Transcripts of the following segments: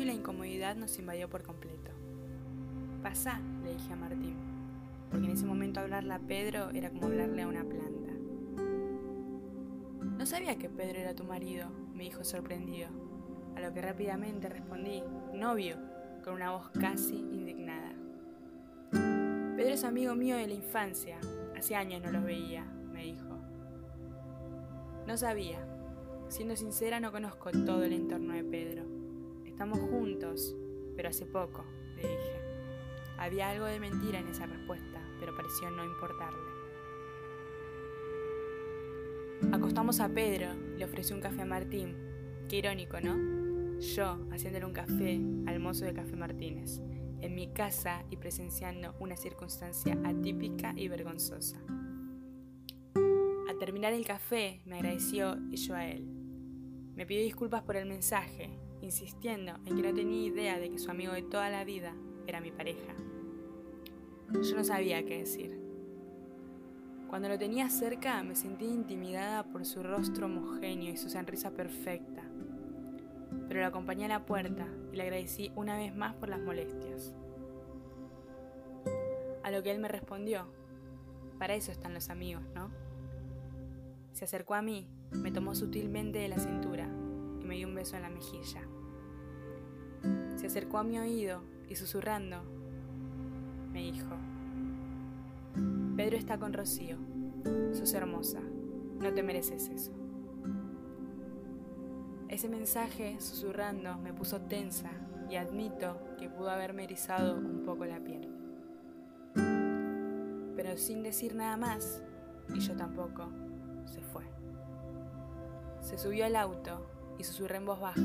y la incomodidad nos invadió por completo. Pasá, le dije a Martín, porque en ese momento hablarle a Pedro era como hablarle a una planta. No sabía que Pedro era tu marido, me dijo sorprendido, a lo que rápidamente respondí, novio, con una voz casi indignada. Pedro es amigo mío de la infancia, hace años no lo veía, me dijo. No sabía, siendo sincera no conozco todo el entorno de Pedro. Estamos juntos, pero hace poco, le dije. Había algo de mentira en esa respuesta, pero pareció no importarle. Acostamos a Pedro, le ofreció un café a Martín. Qué irónico, ¿no? Yo haciéndole un café al mozo de Café Martínez, en mi casa y presenciando una circunstancia atípica y vergonzosa. Al terminar el café, me agradeció y yo a él. Me pidió disculpas por el mensaje, insistiendo en que no tenía idea de que su amigo de toda la vida era mi pareja. Yo no sabía qué decir. Cuando lo tenía cerca me sentí intimidada por su rostro homogéneo y su sonrisa perfecta, pero lo acompañé a la puerta y le agradecí una vez más por las molestias. A lo que él me respondió, para eso están los amigos, ¿no? Se acercó a mí, me tomó sutilmente de la cintura y me dio un beso en la mejilla. Se acercó a mi oído y susurrando, me dijo, Pedro está con Rocío, sos hermosa, no te mereces eso. Ese mensaje, susurrando, me puso tensa y admito que pudo haberme erizado un poco la piel. Pero sin decir nada más, y yo tampoco, se fue. Se subió al auto y susurré en voz baja.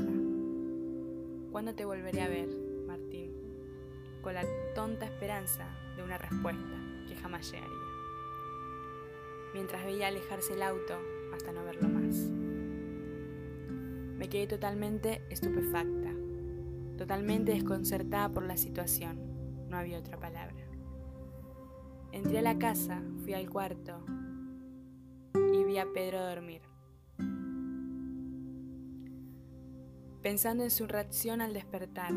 ¿Cuándo te volveré a ver, Martín? Con la tonta esperanza de una respuesta que jamás llegaría. Mientras veía alejarse el auto hasta no verlo más. Me quedé totalmente estupefacta, totalmente desconcertada por la situación. No había otra palabra. Entré a la casa, fui al cuarto y vi a Pedro dormir. Pensando en su reacción al despertar,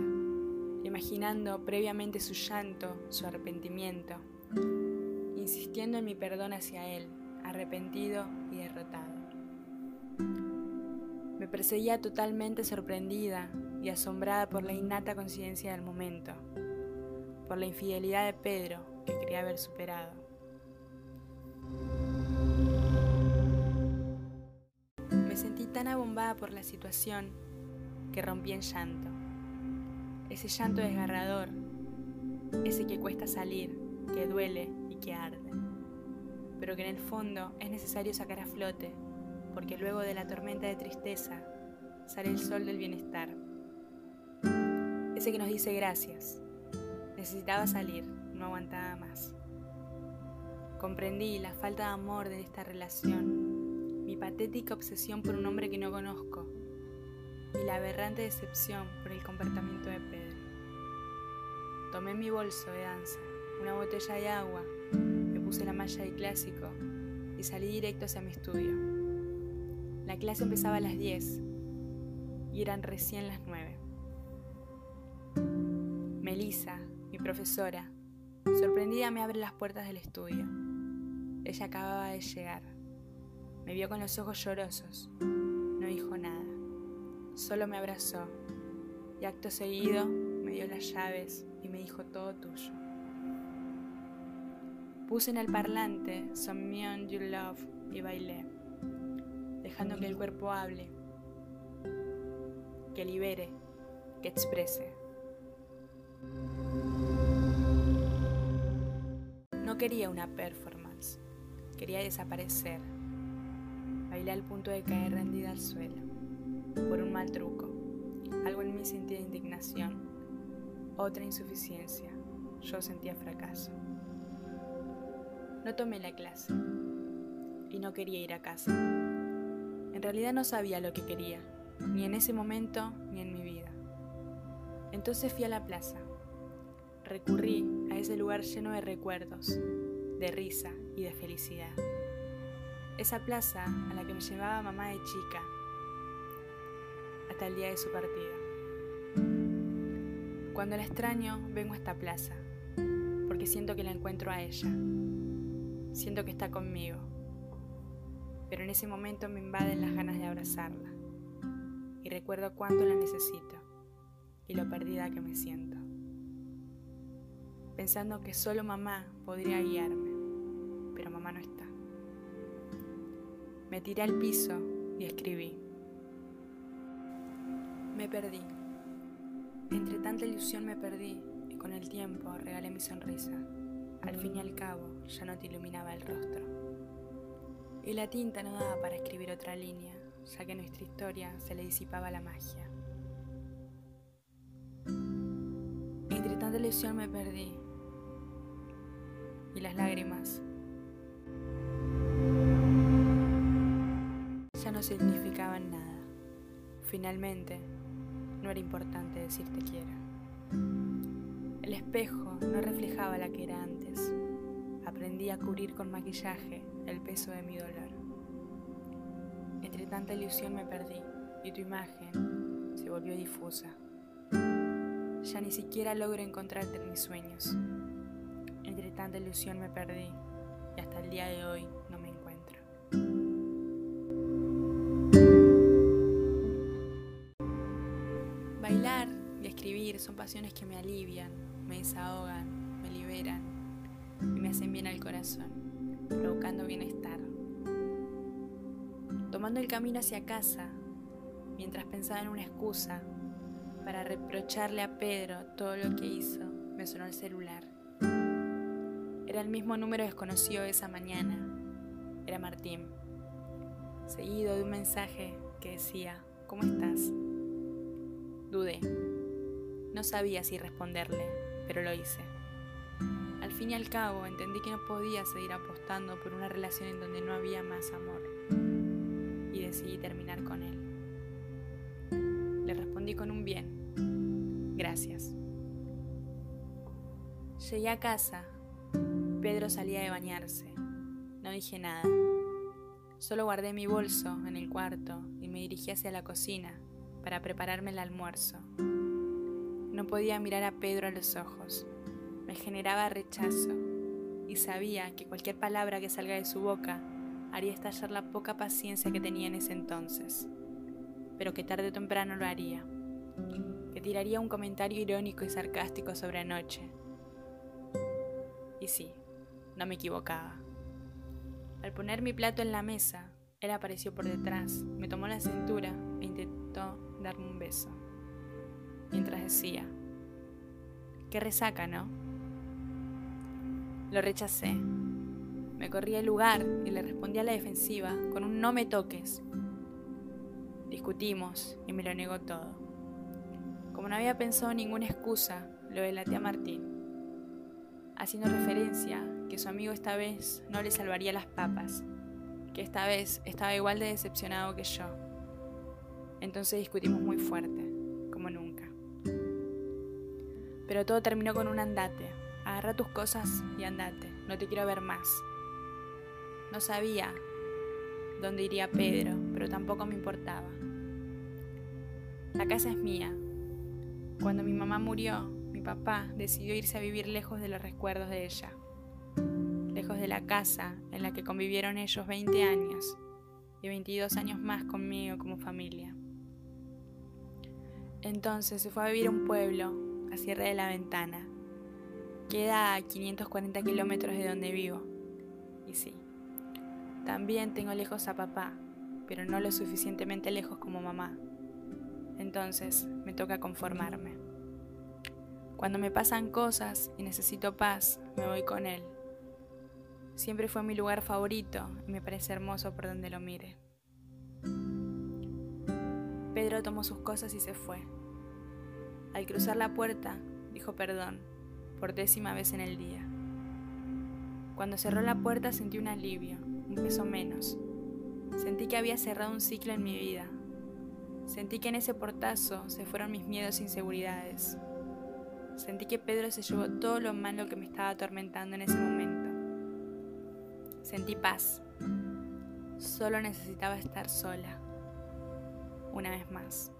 imaginando previamente su llanto, su arrepentimiento, insistiendo en mi perdón hacia él, arrepentido y derrotado. Me perseguía totalmente sorprendida y asombrada por la innata conciencia del momento, por la infidelidad de Pedro que quería haber superado. Me sentí tan abombada por la situación que rompí en llanto. Ese llanto desgarrador, ese que cuesta salir, que duele y que arde, pero que en el fondo es necesario sacar a flote, porque luego de la tormenta de tristeza sale el sol del bienestar. Ese que nos dice gracias. Necesitaba salir, no aguantaba más. Comprendí la falta de amor de esta relación, mi patética obsesión por un hombre que no conozco y la aberrante decepción por el comportamiento de Pedro. Tomé mi bolso de danza, una botella de agua, me puse la malla de clásico y salí directo hacia mi estudio. La clase empezaba a las 10 y eran recién las 9. Melissa, mi profesora, sorprendida me abre las puertas del estudio. Ella acababa de llegar. Me vio con los ojos llorosos. No dijo nada. Solo me abrazó y acto seguido me dio las llaves y me dijo todo tuyo. Puse en el parlante Some You Love y bailé, dejando que el cuerpo hable, que libere, que exprese. No quería una performance, quería desaparecer. Bailé al punto de caer rendida al suelo, por un mal truco. Algo en mí sentía indignación, otra insuficiencia. Yo sentía fracaso. No tomé la clase y no quería ir a casa. En realidad no sabía lo que quería, ni en ese momento ni en mi vida. Entonces fui a la plaza. Recurrí a ese lugar lleno de recuerdos, de risa y de felicidad. Esa plaza a la que me llevaba mamá de chica hasta el día de su partida. Cuando la extraño, vengo a esta plaza, porque siento que la encuentro a ella. Siento que está conmigo, pero en ese momento me invaden las ganas de abrazarla y recuerdo cuánto la necesito y lo perdida que me siento, pensando que solo mamá podría guiarme, pero mamá no está. Me tiré al piso y escribí. Me perdí. Entre tanta ilusión me perdí y con el tiempo regalé mi sonrisa. Al fin y al cabo ya no te iluminaba el rostro. Y la tinta no daba para escribir otra línea, ya que en nuestra historia se le disipaba la magia. Entre tanta ilusión me perdí. Y las lágrimas ya no significaban nada. Finalmente, no era importante decir te quiero. El espejo no reflejaba la que era antes. Aprendí a cubrir con maquillaje el peso de mi dolor. Entre tanta ilusión me perdí y tu imagen se volvió difusa. Ya ni siquiera logro encontrarte en mis sueños. Entre tanta ilusión me perdí y hasta el día de hoy escribir son pasiones que me alivian, me desahogan, me liberan y me hacen bien al corazón, provocando bienestar. Tomando el camino hacia casa, mientras pensaba en una excusa para reprocharle a Pedro todo lo que hizo, me sonó el celular. Era el mismo número desconocido de esa mañana. Era Martín. Seguido de un mensaje que decía, ¿cómo estás? Dudé. No sabía si responderle, pero lo hice. Al fin y al cabo entendí que no podía seguir apostando por una relación en donde no había más amor. Y decidí terminar con él. Le respondí con un bien. Gracias. Llegué a casa. Pedro salía de bañarse. No dije nada. Solo guardé mi bolso en el cuarto y me dirigí hacia la cocina para prepararme el almuerzo. No podía mirar a Pedro a los ojos. Me generaba rechazo y sabía que cualquier palabra que salga de su boca haría estallar la poca paciencia que tenía en ese entonces, pero que tarde o temprano lo haría, que tiraría un comentario irónico y sarcástico sobre anoche. Y sí, no me equivocaba. Al poner mi plato en la mesa, él apareció por detrás, me tomó la cintura e intentó darme un beso, mientras decía, qué resaca, ¿no? Lo rechacé. Me corrí al lugar y le respondí a la defensiva con un no me toques. Discutimos y me lo negó todo. Como no había pensado ninguna excusa, lo delaté a Martín, haciendo referencia que su amigo esta vez no le salvaría las papas, que esta vez estaba igual de decepcionado que yo. Entonces discutimos muy fuerte, Pero todo terminó con un andate. Agarra tus cosas y andate, no te quiero ver más. No sabía dónde iría Pedro, pero tampoco me importaba. La casa es mía. Cuando mi mamá murió, mi papá decidió irse a vivir lejos de los recuerdos de ella, lejos de la casa en la que convivieron ellos 20 años y 22 años más conmigo como familia. Entonces se fue a vivir a un pueblo, Sierra de la Ventana. Queda a 540 kilómetros de donde vivo. Y sí, también tengo lejos a papá, pero no lo suficientemente lejos como mamá. Entonces me toca conformarme. Cuando me pasan cosas y necesito paz, me voy con él. Siempre fue mi lugar favorito y me parece hermoso por donde lo mire. Pedro tomó sus cosas y se fue. Al cruzar la puerta, dijo perdón, por décima vez en el día. Cuando cerró la puerta sentí un alivio, un peso menos. Sentí que había cerrado un ciclo en mi vida. Sentí que en ese portazo se fueron mis miedos e inseguridades. Sentí que Pedro se llevó todo lo malo que me estaba atormentando en ese momento. Sentí paz. Solo necesitaba estar sola una vez más.